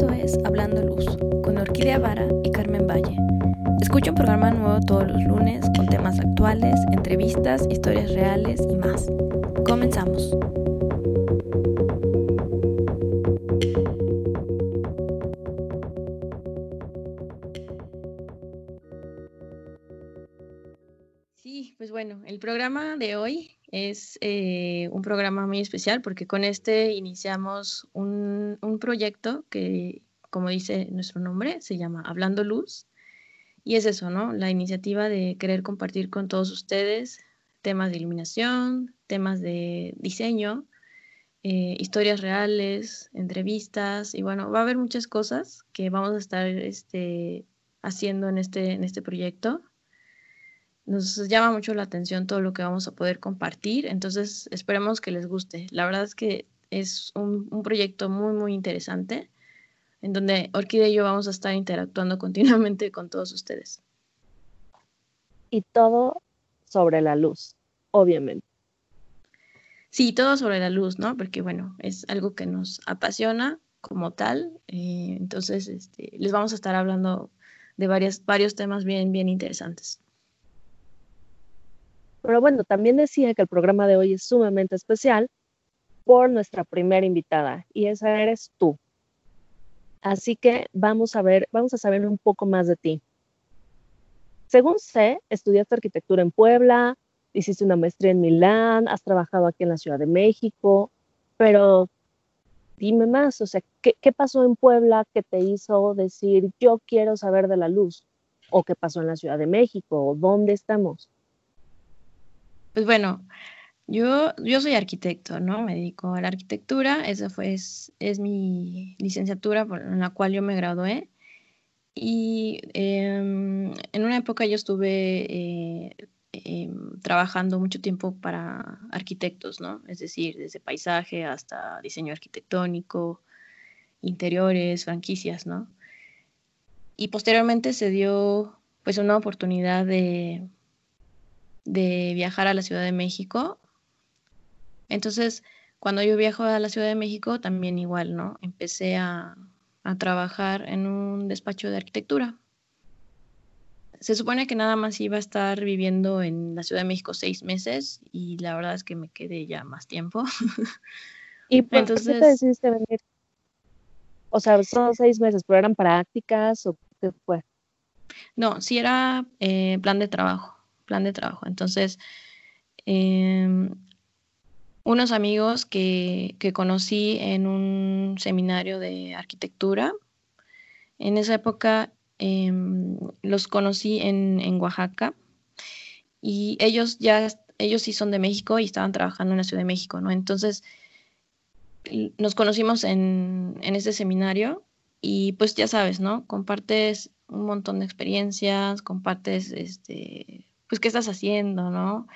Esto es Hablando Luz, con Orquídea Vara y Carmen Valle. Escucha un programa nuevo todos los lunes con temas actuales, entrevistas, historias reales y más. Comenzamos. Sí, pues bueno, el programa de hoy es eh, un programa muy especial porque con este iniciamos un, proyecto que, como dice nuestro nombre, se llama Hablando Luz. Y es eso, ¿no? La iniciativa de querer compartir con todos ustedes temas de iluminación, temas de diseño, eh, historias reales, entrevistas, y bueno, va a haber muchas cosas que vamos a estar este, haciendo en este, en este proyecto nos llama mucho la atención todo lo que vamos a poder compartir, entonces esperemos que les guste. La verdad es que es un, proyecto muy, muy interesante en donde Orquídea y yo vamos a estar interactuando continuamente con todos ustedes. Y todo sobre la luz, obviamente. Sí, todo sobre la luz, ¿no? Porque bueno, es algo que nos apasiona como tal. Eh, entonces, este, les vamos a estar hablando de varias, varios temas bien, bien interesantes. Pero bueno, también decía que el programa de hoy es sumamente especial por nuestra primera invitada y esa eres tú. Así que vamos a ver, vamos a saber un poco más de ti. Según sé, estudiaste arquitectura en Puebla, hiciste una maestría en Milán, has trabajado aquí en la Ciudad de México, pero dime más, o sea, ¿qué, pasó en Puebla que te hizo decir yo quiero saber de la luz? ¿O qué pasó en la Ciudad de México? ¿O dónde estamos? Pues bueno, yo, yo soy arquitecto, ¿no? Me dedico a la arquitectura, esa fue, es, mi licenciatura en la cual yo me gradué. Y em, en una época yo estuve eh, em, trabajando mucho tiempo para arquitectos, ¿no? Es decir, desde paisaje hasta diseño arquitectónico, interiores, franquicias, ¿no? Y posteriormente se dio pues una oportunidad de de viajar a la Ciudad de México. Entonces, cuando yo viajo a la Ciudad de México, también igual, ¿no? Empecé a, trabajar en un despacho de arquitectura. Se supone que nada más iba a estar viviendo en la Ciudad de México seis meses y la verdad es que me quedé ya más tiempo. ¿Y por Entonces, qué te decidiste venir? O sea, son seis meses, pero eran prácticas o qué fue? No, sí era eh, plan de trabajo plan de trabajo. Entonces, em, unos amigos que, conocí en un seminario de arquitectura, en esa época em, los conocí en, Oaxaca y ellos ya, ellos sí son de México y estaban trabajando en la Ciudad de México, ¿no? Entonces, nos conocimos en, en ese seminario y pues ya sabes, ¿no? Compartes un montón de experiencias, compartes este, pues, ¿qué estás haciendo, no?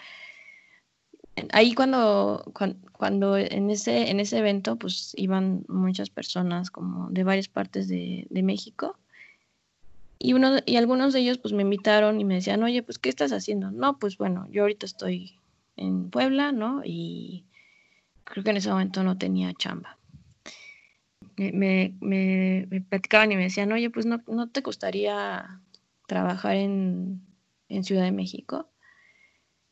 Ahí cuando, cuando, en, ese, en ese evento, pues iban muchas personas como de varias partes de, México. Y, uno, y algunos de ellos pues me invitaron y me decían, oye, pues, ¿qué estás haciendo? No, pues bueno, yo ahorita estoy en Puebla, ¿no? Y creo que en ese momento no tenía chamba. Me, me, me platicaban y me decían, oye, pues no, no te gustaría trabajar en, en Ciudad de México.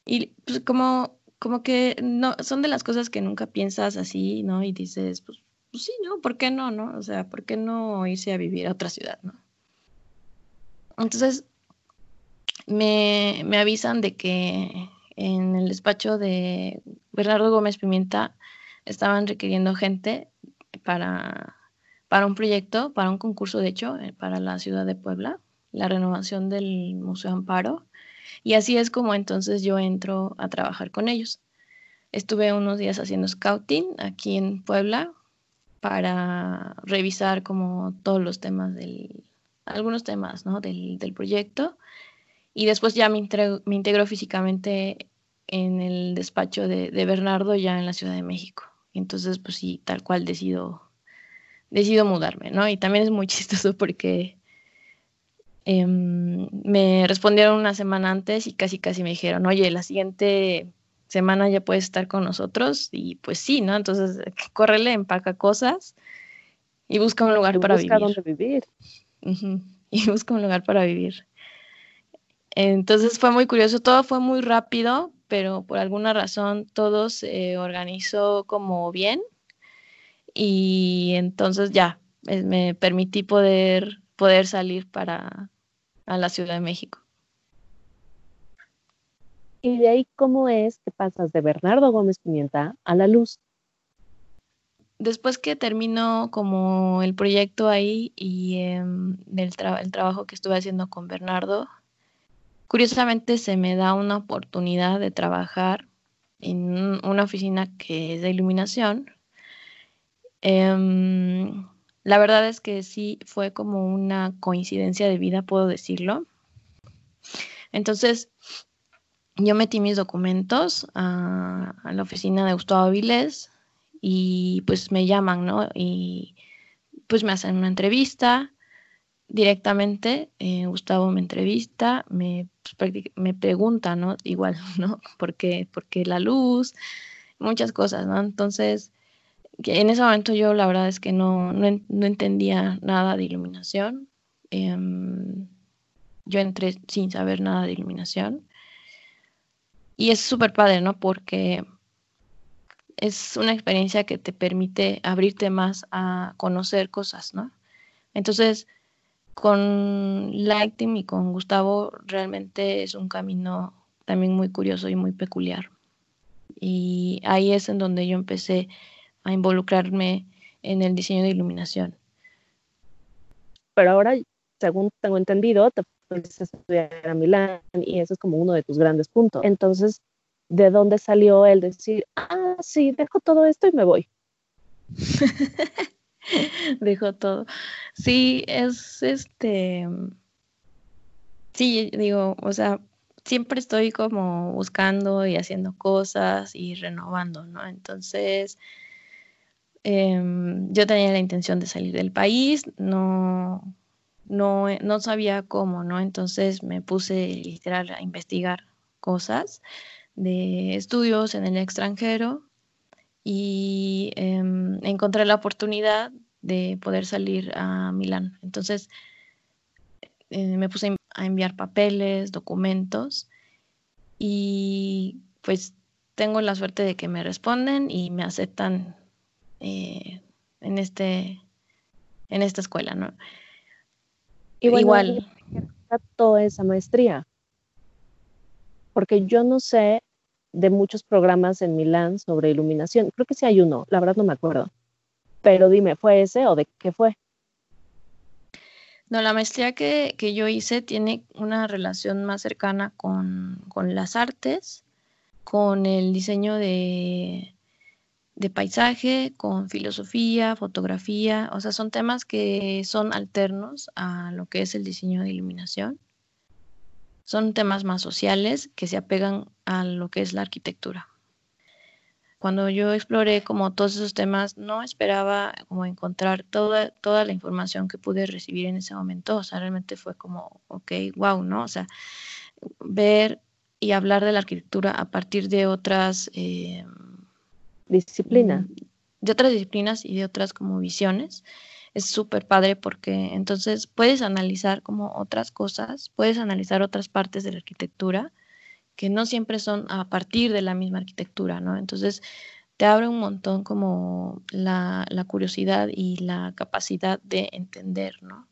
Y pues como, como que no, son de las cosas que nunca piensas así, ¿no? Y dices, pues, pues, sí, ¿no? ¿Por qué no, no? O sea, ¿por qué no irse a vivir a otra ciudad, ¿no? Entonces, me, me avisan de que en el despacho de Bernardo Gómez Pimienta estaban requiriendo gente para, para un proyecto, para un concurso, de hecho, eh, para la ciudad de Puebla, la renovación del Museo Amparo. Y así es como entonces yo entro a trabajar con ellos. Estuve unos días haciendo scouting aquí en Puebla para revisar como todos los temas del, algunos temas ¿no? del, proyecto. Y después ya me, integro, físicamente en el despacho de, de, Bernardo ya en la Ciudad de México. Entonces, pues sí, tal cual decido, decido mudarme, ¿no? Y también es muy chistoso porque Em, me respondieron una semana antes y casi casi me dijeron, oye, la siguiente semana ya puedes estar con nosotros y pues sí, ¿no? Entonces, córrele, empaca cosas Y busca un lugar para busca vivir. dónde vivir. Y busca un lugar para vivir. Entonces fue muy curioso, todo fue muy rápido, pero por alguna razón todo se organizó como bien. Y entonces ya, eh, me permití poder, poder salir para a la Ciudad de México. Y de ahí, ¿cómo es que pasas de Bernardo Gómez Pimienta a la luz? Después que termino como el proyecto ahí y em, el, trabajo que estuve haciendo con Bernardo, curiosamente se me da una oportunidad de trabajar en una oficina que es de iluminación. Em, la verdad es que sí fue como una coincidencia de vida, puedo decirlo. Entonces, yo metí mis documentos a, la oficina de Gustavo Avilés y pues me llaman, ¿no? Y pues me hacen una entrevista directamente. Eh, Gustavo me entrevista, me, pues, me pregunta, ¿no? Igual, ¿no? ¿Por qué, la luz? Muchas cosas, ¿no? Entonces, en ese momento yo la verdad es que no, no, entendía nada de iluminación. Em, yo entré sin saber nada de iluminación. Y es súper padre, ¿no? Porque es una experiencia que te permite abrirte más a conocer cosas, ¿no? Entonces, con Lighting y con Gustavo realmente es un camino también muy curioso y muy peculiar. Y ahí es en donde yo empecé a involucrarme en el diseño de iluminación. Pero ahora, según tengo entendido, te fuiste a estudiar a Milán y ese es como uno de tus grandes puntos. Entonces, ¿de dónde salió el decir, ah, sí, dejo todo esto y me voy? dejo todo. Sí, es este. Sí, digo, o sea, siempre estoy como buscando y haciendo cosas y renovando, ¿no? Entonces, Em, yo tenía la intención de salir del país, no, no, no sabía cómo, ¿no? Entonces me puse literal a investigar cosas de estudios en el extranjero y em, encontré la oportunidad de poder salir a Milán. Entonces eh, me puse a enviar papeles, documentos y pues tengo la suerte de que me responden y me aceptan eh, en, este, en esta escuela, ¿no? Igual. toda esa maestría? Porque yo no sé de muchos programas en Milán sobre iluminación. Creo que sí hay uno, la verdad no me acuerdo. Pero dime, ¿fue ese o de qué fue? No, la maestría que, que yo hice tiene una relación más cercana con, con las artes, con el diseño de, de paisaje, con filosofía, fotografía, o sea, son temas que son alternos a lo que es el diseño de iluminación. Son temas más sociales que se apegan a lo que es la arquitectura. Cuando yo exploré como todos esos temas, no esperaba como encontrar toda, toda la información que pude recibir en ese momento. O sea, realmente fue como, ok, wow, ¿no? O sea, ver y hablar de la arquitectura a partir de otras... Eh, disciplina. Mm, de otras disciplinas y de otras como visiones. Es súper padre porque entonces puedes analizar como otras cosas, puedes analizar otras partes de la arquitectura que no siempre son a partir de la misma arquitectura, ¿no? Entonces te abre un montón como la, curiosidad y la capacidad de entender, ¿no?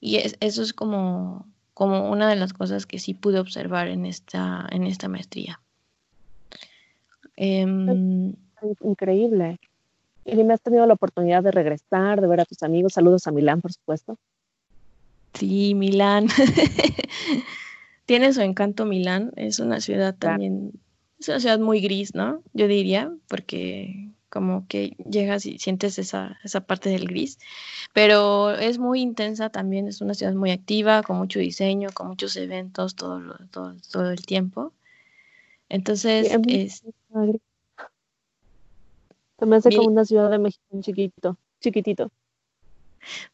Y eso es como, como una de las cosas que sí pude observar en esta, en esta maestría. Em, increíble. ¿Y me has tenido la oportunidad de regresar, de ver a tus amigos? Saludos a Milán, por supuesto. Sí, Milán. Tiene su encanto Milán. Es una ciudad también, es una ciudad muy gris, ¿no? Yo diría, porque como que llegas y sientes esa, esa parte del gris, pero es muy intensa también, es una ciudad muy activa, con mucho diseño, con muchos eventos todo, todo, todo el tiempo. Entonces, es, se me hace como una ciudad de México chiquito, chiquitito.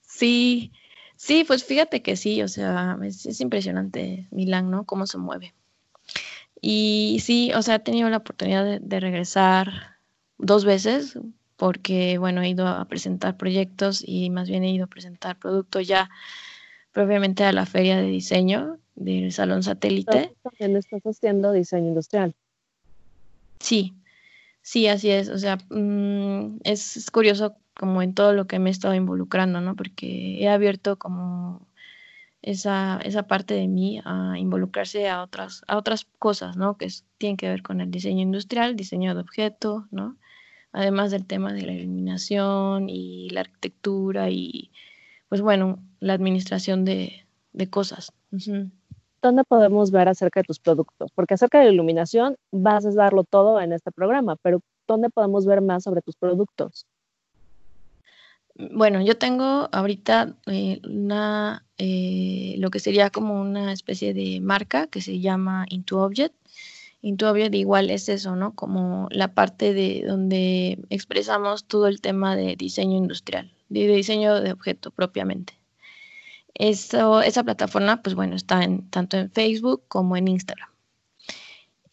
Sí, sí, pues fíjate que sí, o sea, es, impresionante Milán, ¿no? Cómo se mueve. Y sí, o sea, he tenido la oportunidad de, regresar dos veces, porque, bueno, he ido a presentar proyectos y más bien he ido a presentar productos ya propiamente a la feria de diseño del Salón Satélite. También estás haciendo diseño industrial. Sí, sí, así es. O sea, mm, es, curioso como en todo lo que me he estado involucrando, ¿no? Porque he abierto como esa, esa parte de mí a involucrarse a otras, a otras cosas, ¿no? Que tienen que ver con el diseño industrial, diseño de objetos, ¿no? Además del tema de la iluminación y la arquitectura y, pues bueno, la administración de, cosas. ¿Dónde podemos ver acerca de tus productos? Porque acerca de la iluminación vas a darlo todo en este programa, pero ¿dónde podemos ver más sobre tus productos? Bueno, yo tengo ahorita eh, una, eh, lo que sería como una especie de marca que se llama Into Object. Into Object igual es eso, ¿no? Como la parte de donde expresamos todo el tema de diseño industrial, de diseño de objeto propiamente. Eso, esa plataforma, pues bueno, está en, tanto en Facebook como en Instagram.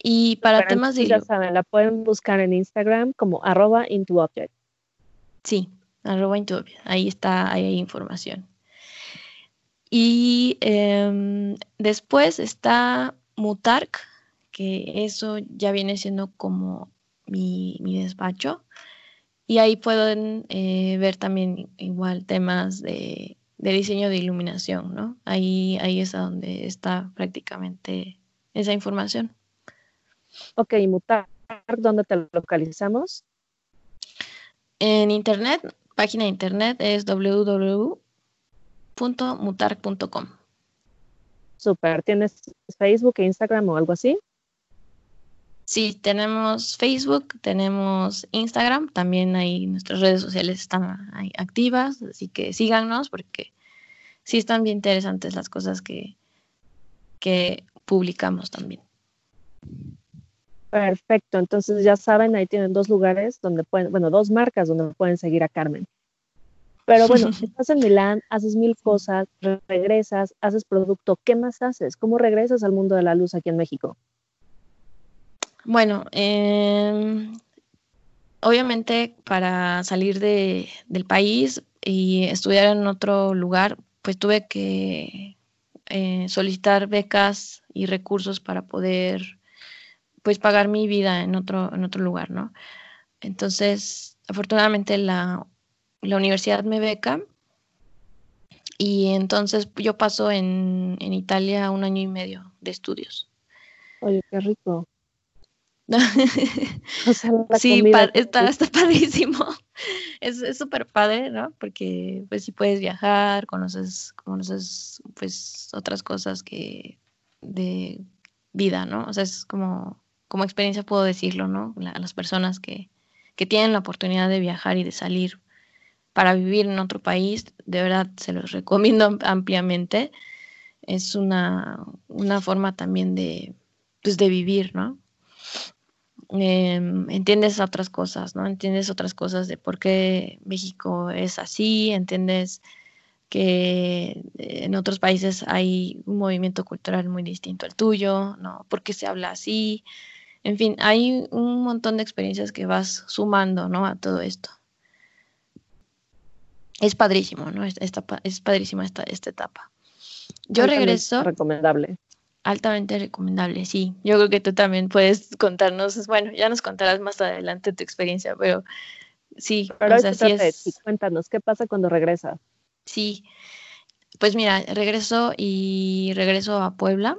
Y para temas de... Ya saben, la pueden buscar en Instagram como arroba into object. Sí, arroba into Ahí está, ahí hay información. Y em, después está Mutark, que eso ya viene siendo como mi, despacho. Y ahí pueden eh, ver también igual temas de, diseño de iluminación, ¿no? Ahí, ahí es a donde está prácticamente esa información. Ok, Mutark, ¿dónde te localizamos? En internet página de internet es www.mutark.com. Super. ¿Tienes Facebook e Instagram o algo así? Sí, tenemos Facebook, tenemos Instagram, también ahí nuestras redes sociales están ahí activas, así que síganos porque sí están bien interesantes las cosas que, que publicamos también. Perfecto, entonces ya saben, ahí tienen dos lugares donde pueden, bueno, dos marcas donde pueden seguir a Carmen. Pero bueno, estás en Milán, haces mil cosas, regresas, haces producto, ¿qué más haces? ¿Cómo regresas al mundo de la luz aquí en México? Bueno, em, obviamente para salir de, del país y estudiar en otro lugar, pues tuve que eh, solicitar becas y recursos para poder pues pagar mi vida en otro, en otro lugar, ¿no? Entonces, afortunadamente la, universidad me beca y entonces yo paso en, Italia un año y medio de estudios. Oye, qué rico. sí, está, está padrísimo. Es súper padre, ¿no? Porque pues sí puedes viajar, conoces, conoces pues otras cosas que de vida, ¿no? O sea, es como como experiencia puedo decirlo, ¿no? las personas que, tienen la oportunidad de viajar y de salir para vivir en otro país, de verdad se los recomiendo ampliamente. Es una, forma también de, pues, de vivir, ¿no? Em, entiendes otras cosas, ¿no? Entiendes otras cosas de por qué México es así, entiendes que en otros países hay un movimiento cultural muy distinto al tuyo, ¿no? ¿Por qué se habla así? En fin, hay un montón de experiencias que vas sumando, ¿no? A todo esto. Es padrísimo, ¿no? Esta, es padrísima esta, esta etapa. Yo regreso. Recomendable. Altamente recomendable, sí. Yo creo que tú también puedes contarnos, bueno, ya nos contarás más adelante tu experiencia, pero sí. Pero o sea, sí es... cuéntanos, ¿qué pasa cuando regresas? Sí, pues mira, regreso y regreso a Puebla,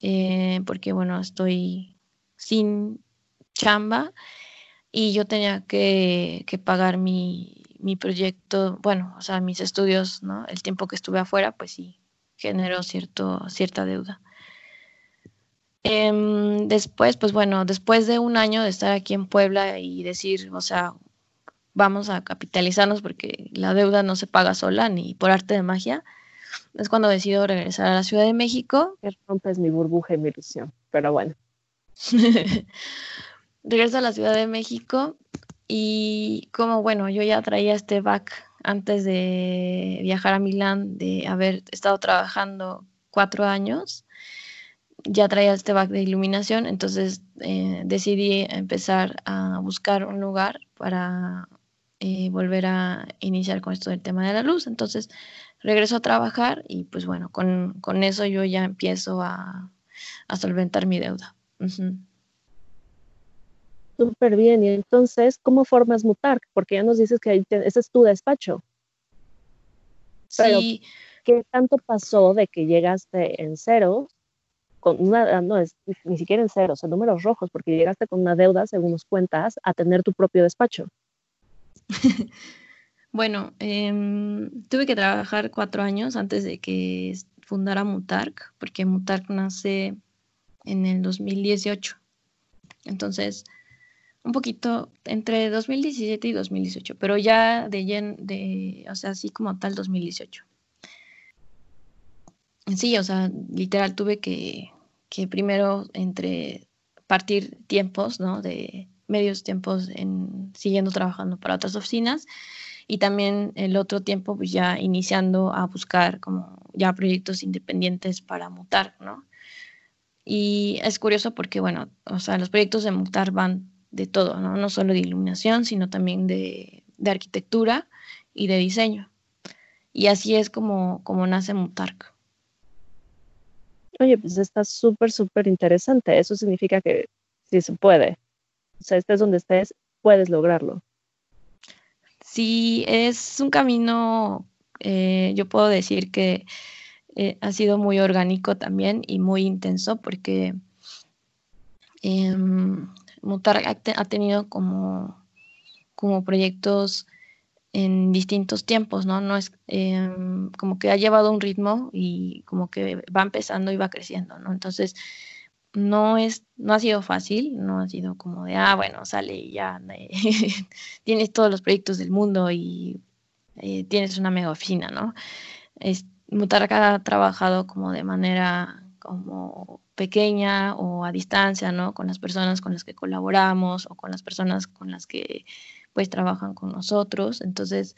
eh, porque bueno, estoy sin chamba y yo tenía que, pagar mi, proyecto, bueno, o sea, mis estudios, ¿no? El tiempo que estuve afuera, pues sí, generó cierto, cierta deuda. Em, después, pues bueno, después de un año de estar aquí en Puebla y decir, o sea, vamos a capitalizarnos porque la deuda no se paga sola ni por arte de magia, es cuando decido regresar a la Ciudad de México. Rompes mi burbuja y mi ilusión, pero bueno. Regreso a la Ciudad de México y como bueno, yo ya traía este back antes de viajar a Milán, de haber estado trabajando cuatro años, ya traía este back de iluminación, entonces eh, decidí empezar a buscar un lugar para eh, volver a iniciar con esto del tema de la luz. Entonces regreso a trabajar y pues bueno, con, con eso yo ya empiezo a, a solventar mi deuda. Súper bien. Y entonces, ¿cómo formas Mutar? Porque ya nos dices que ese es tu despacho. sí. ¿qué tanto pasó de que llegaste en cero con una, no es ni siquiera en cero, en números rojos, porque llegaste con una deuda, según nos cuentas, a tener tu propio despacho? bueno, em, tuve que trabajar cuatro años antes de que fundara Mutark, porque Mutark nace en el 2018. Entonces, un poquito entre 2017 y 2018, pero ya de, de o sea, así como tal 2018. Sí, o sea, literal tuve que, que primero entre partir tiempos, ¿no? De medios tiempos en siguiendo trabajando para otras oficinas y también el otro tiempo pues ya iniciando a buscar como ya proyectos independientes para mutar, ¿no? Y es curioso porque, bueno, o sea, los proyectos de mutar van de todo, ¿no? No solo de iluminación, sino también de, de arquitectura y de diseño. Y así es como, como nace Mutarc. Oye, pues está súper, súper interesante. Eso significa que sí se puede. O sea, estés donde estés, puedes lograrlo. Sí, es un camino, eh, yo puedo decir que eh, ha sido muy orgánico también y muy intenso porque eh, Mutar ha, tenido como, como proyectos en distintos tiempos, ¿no? No es em, como que ha llevado un ritmo y como que va empezando y va creciendo, ¿no? Entonces, no es, no ha sido fácil, no ha sido como de, ah, bueno, sale y ya, tienes todos los proyectos del mundo y eh, tienes una mega oficina, ¿no? Es, Mutarca ha trabajado como de manera como pequeña o a distancia, ¿no? Con las personas con las que colaboramos o con las personas con las que pues trabajan con nosotros. Entonces,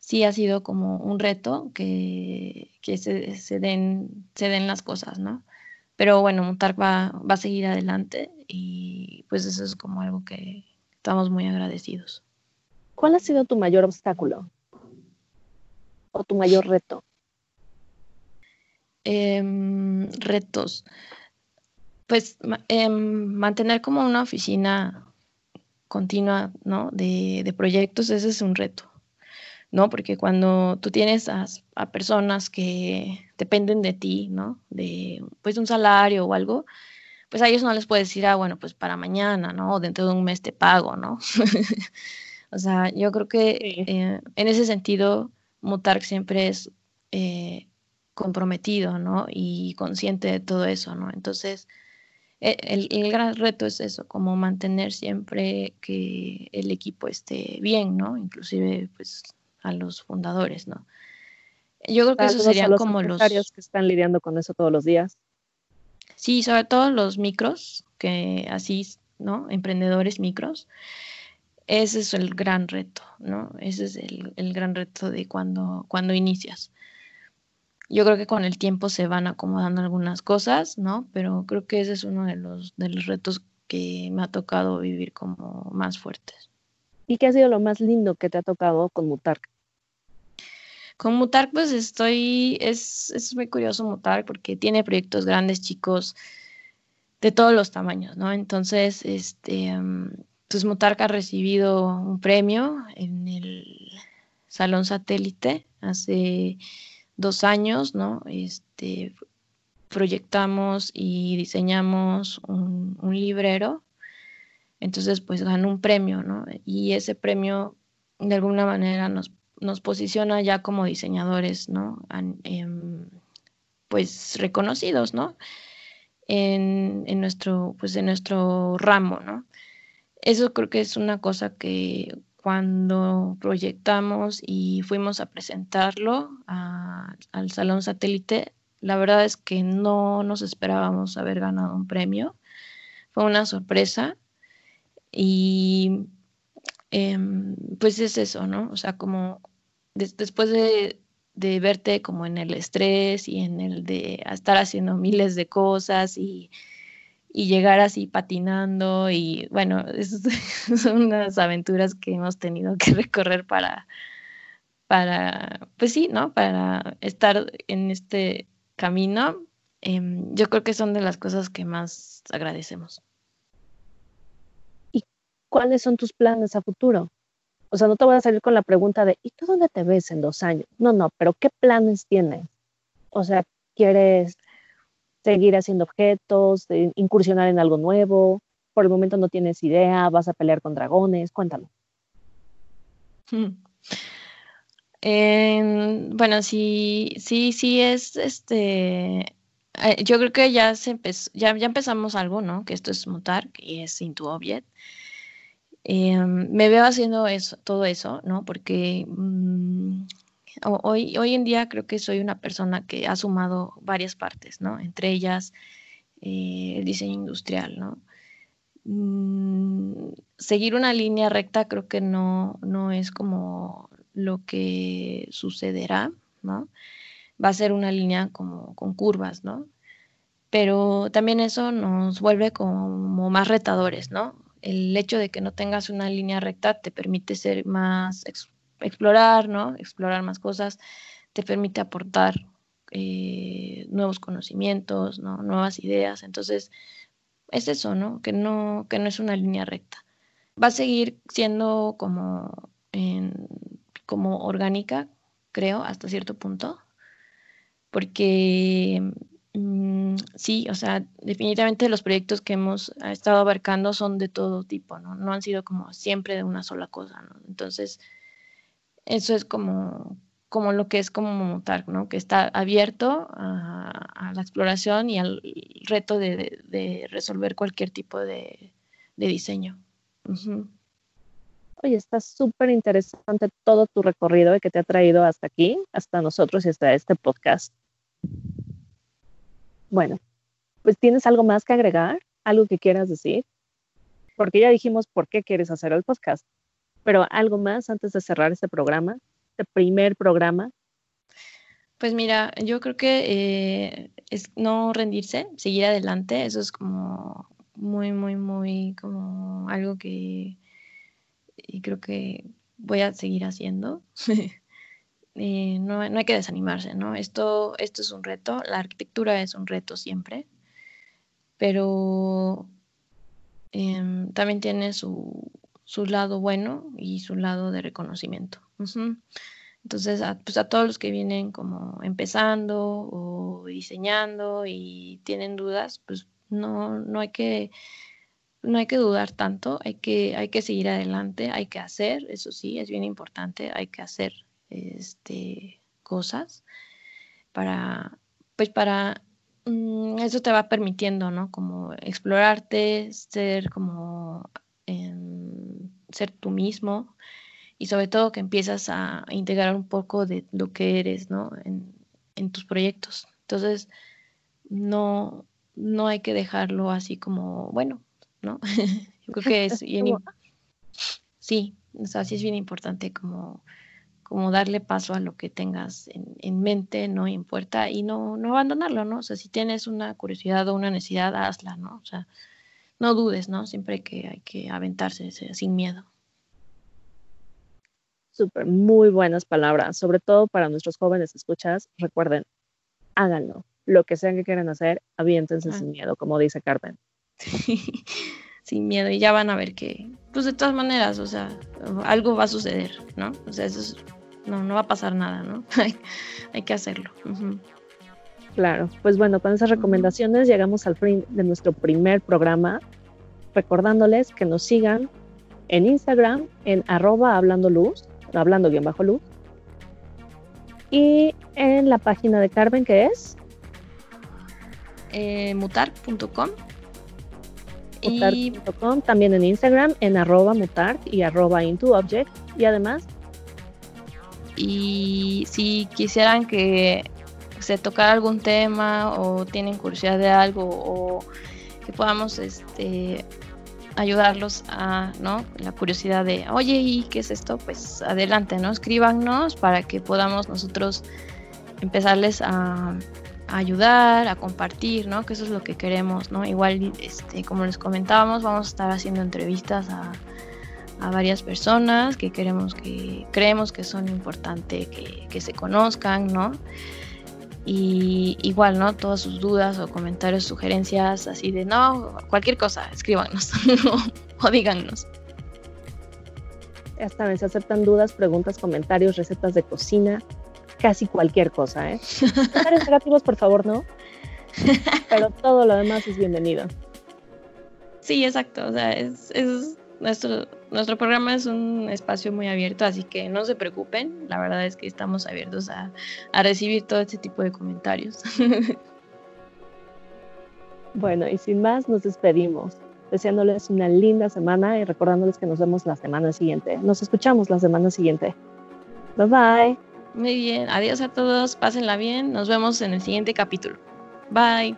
sí ha sido como un reto que, se, den, se den las cosas, ¿no? Pero bueno, Mutar va, va a seguir adelante y pues eso es como algo que estamos muy agradecidos. ¿Cuál ha sido tu mayor obstáculo o tu mayor reto? Em, retos. Pues em, mantener como una oficina continua, ¿no? De, proyectos, ese es un reto, ¿no? Porque cuando tú tienes a, personas que dependen de ti, ¿no? De, pues, un salario o algo, pues a ellos no les puedes decir, ah, bueno, pues para mañana, ¿no? O dentro de un mes te pago, ¿no? o sea, yo creo que eh, en ese sentido, Mutark siempre es eh, comprometido, ¿no? Y consciente de todo eso, ¿no? Entonces, e, el, gran reto es eso, como mantener siempre que el equipo esté bien, ¿no? Inclusive, pues, a los fundadores, ¿no? Yo creo que eso serían los como los que están lidiando con eso todos los días. Sí, sobre todo los micros, que así, ¿no? Emprendedores micros. Ese es el gran reto, ¿no? Ese es el, el gran reto de cuando, cuando inicias yo creo que con el tiempo se van acomodando algunas cosas, ¿no? Pero creo que ese es uno de los, de los retos que me ha tocado vivir como más fuertes. ¿Y qué ha sido lo más lindo que te ha tocado con Mutark? Con Mutark, pues estoy, es, es muy curioso Mutark porque tiene proyectos grandes, chicos, de todos los tamaños, ¿no? Entonces, este, pues Mutark ha recibido un premio en el Salón Satélite hace dos años, ¿no? Este, proyectamos y diseñamos un, librero, entonces pues ganó un premio, ¿no? Y ese premio de alguna manera nos, nos posiciona ya como diseñadores, ¿no? Em, pues reconocidos, ¿no? En, en, nuestro, pues en nuestro ramo, ¿no? Eso creo que es una cosa que cuando proyectamos y fuimos a presentarlo al Salón Satélite, la verdad es que no nos esperábamos haber ganado un premio. Fue una sorpresa y em, pues es eso, ¿no? O sea, como después de de verte como en el estrés y en el de estar haciendo miles de cosas y, llegar así patinando y bueno, son unas aventuras que hemos tenido que recorrer para, para, pues sí, ¿no? Para estar en este camino. Em, yo creo que son de las cosas que más agradecemos. ¿Y cuáles son tus planes a futuro? O sea, no te voy a salir con la pregunta de, ¿y tú dónde te ves en dos años? No, no, pero ¿qué planes tienes? O sea, ¿quieres seguir haciendo objetos, incursionar en algo nuevo? Por el momento no tienes idea, vas a pelear con dragones, cuéntalo. bueno, sí, sí, sí es este. Eh, yo creo que ya se ya, ya empezamos algo, ¿no? Que esto es mutar, y es into object. Em, me veo haciendo eso, todo eso, ¿no? Porque mm, hoy, hoy en día creo que soy una persona que ha sumado varias partes, ¿no? Entre ellas eh, el diseño industrial, ¿no? Mm, seguir una línea recta creo que no, no es como lo que sucederá, ¿no? Va a ser una línea como con curvas, ¿no? Pero también eso nos vuelve como más retadores, ¿no? el hecho de que no tengas una línea recta te permite ser más, explorar, ¿no? Explorar más cosas, te permite aportar eh, nuevos conocimientos, ¿no? Nuevas ideas. Entonces, es eso, ¿no? Que no, que no es una línea recta. Va a seguir siendo como, como orgánica, creo, hasta cierto punto, porque Mm, sí, o sea, definitivamente los proyectos que hemos estado abarcando son de todo tipo, ¿no? No han sido como siempre de una sola cosa. Entonces, eso es como, como lo que es como montar, ¿no? Que está abierto a, la exploración y al reto de, resolver cualquier tipo de, diseño. Oye, está súper interesante todo tu recorrido que te ha traído hasta aquí, hasta nosotros y hasta este podcast. Bueno, pues tienes algo más que agregar, algo que quieras decir, porque ya dijimos por qué quieres hacer el podcast, pero algo más antes de cerrar este programa, este primer programa. Pues mira, yo creo que eh, es no rendirse, seguir adelante, eso es como muy, muy, muy como algo que y creo que voy a seguir haciendo. Eh, no, hay que desanimarse, ¿no? Esto, esto es un reto, la arquitectura es un reto siempre, pero em, también tiene su, lado bueno y su lado de reconocimiento. Entonces, a, pues a todos los que vienen como empezando o diseñando y tienen dudas, pues no, no hay que no hay que dudar tanto, hay que, hay que seguir adelante, hay que hacer, eso sí, es bien importante, hay que hacer este, cosas para, pues para, mm, eso te va permitiendo, ¿no? Como explorarte, ser como, ser tú mismo y sobre todo que empiezas a integrar un poco de lo que eres, ¿no? En, tus proyectos. Entonces, no, no hay que dejarlo así como, bueno, ¿no? Yo creo que es bien, sí, o sea, sí es bien importante como como darle paso a lo que tengas en, mente, ¿no? Y en puerta y no, no abandonarlo, ¿no? O sea, si tienes una curiosidad o una necesidad, hazla, ¿no? O sea, no dudes, ¿no? Siempre que hay que aventarse sin miedo. Súper, muy buenas palabras, sobre todo para nuestros jóvenes escuchas. Recuerden, háganlo. Lo que sean que quieran hacer, aviéntense sin miedo, como dice Carmen. sin miedo y ya van a ver que, pues de todas maneras, o sea, algo va a suceder, ¿no? O sea, eso no, no va a pasar nada, ¿no? hay, que hacerlo. Claro, pues bueno, con esas recomendaciones llegamos al fin de nuestro primer programa, recordándoles que nos sigan en Instagram en arroba hablando luz, hablando bien bajo luz, y en la página de Carmen que es eh, mutar.com mutar.com, también en Instagram, en arroba mutar y arroba into object. Y además. Y si quisieran que se tocara algún tema o tienen curiosidad de algo o que podamos este ayudarlos a, ¿no? La curiosidad de, oye, ¿y qué es esto? Pues adelante, ¿no? Escríbanos para que podamos nosotros empezarles a, ayudar, a compartir, ¿no? Que eso es lo que queremos, ¿no? Igual, este, como les comentábamos, vamos a estar haciendo entrevistas a, a varias personas que queremos que creemos que son importantes que, que se conozcan, ¿no? Y igual, ¿no? Todas sus dudas o comentarios, sugerencias, así de no, cualquier cosa, escríbanos o, díganos. Hasta vez se aceptan dudas, preguntas, comentarios, recetas de cocina, casi cualquier cosa, ¿eh? Comentarios negativos, por favor, no. Pero todo lo demás es bienvenido. Sí, exacto. O sea, es, es nuestro, nuestro programa es un espacio muy abierto, así que no se preocupen. La verdad es que estamos abiertos a, a recibir todo este tipo de comentarios. bueno, y sin más, nos despedimos, deseándoles una linda semana y recordándoles que nos vemos la semana siguiente. Nos escuchamos la semana siguiente. Bye bye. Muy bien, adiós a todos, pásenla bien, nos vemos en el siguiente capítulo. Bye.